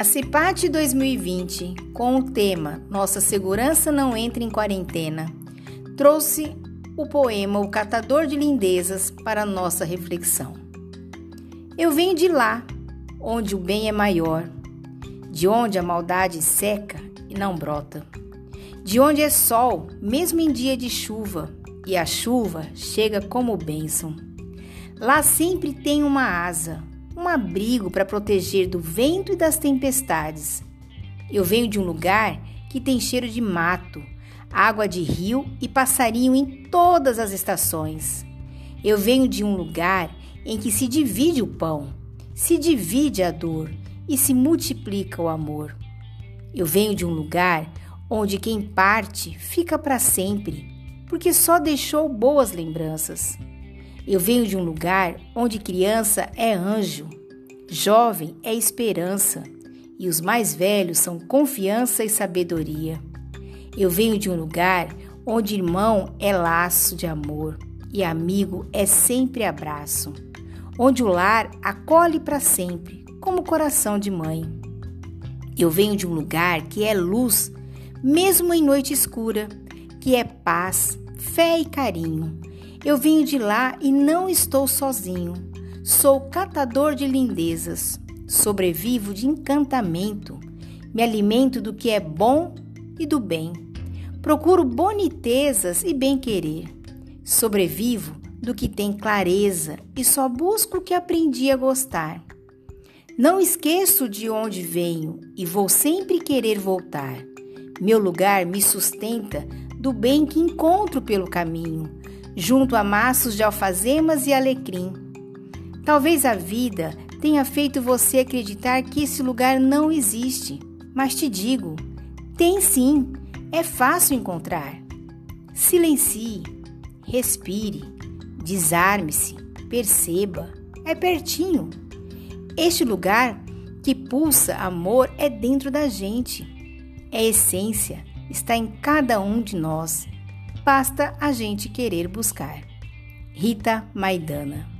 A CIPAT 2020, com o tema Nossa Segurança Não Entra em Quarentena, trouxe o poema O Catador de Lindezas para nossa reflexão. Eu venho de lá, onde o bem é maior, de onde a maldade seca e não brota, de onde é sol, mesmo em dia de chuva, e a chuva chega como bênção. Lá sempre tem uma asa, um abrigo para proteger do vento e das tempestades. Eu venho de um lugar que tem cheiro de mato, água de rio e passarinho em todas as estações. Eu venho de um lugar em que se divide o pão, se divide a dor e se multiplica o amor. Eu venho de um lugar onde quem parte fica para sempre, porque só deixou boas lembranças. Eu venho de um lugar onde criança é anjo, jovem é esperança e os mais velhos são confiança e sabedoria. Eu venho de um lugar onde irmão é laço de amor e amigo é sempre abraço, onde o lar acolhe para sempre, como coração de mãe. Eu venho de um lugar que é luz, mesmo em noite escura, que é paz, fé e carinho eu venho de lá e não estou sozinho. Sou catador de lindezas, sobrevivo de encantamento, me alimento do que é bom e do bem. Procuro bonitezas e bem-querer. Sobrevivo do que tem clareza e só busco o que aprendi a gostar. Não esqueço de onde venho e vou sempre querer voltar. Meu lugar me sustenta do bem que encontro pelo caminho junto a maços de alfazemas e alecrim. Talvez a vida tenha feito você acreditar que esse lugar não existe, mas te digo, tem sim, é fácil encontrar. Silencie, respire, desarme-se, perceba, é pertinho. Este lugar que pulsa amor é dentro da gente. É essência, está em cada um de nós. Basta a gente querer buscar. Rita Maidana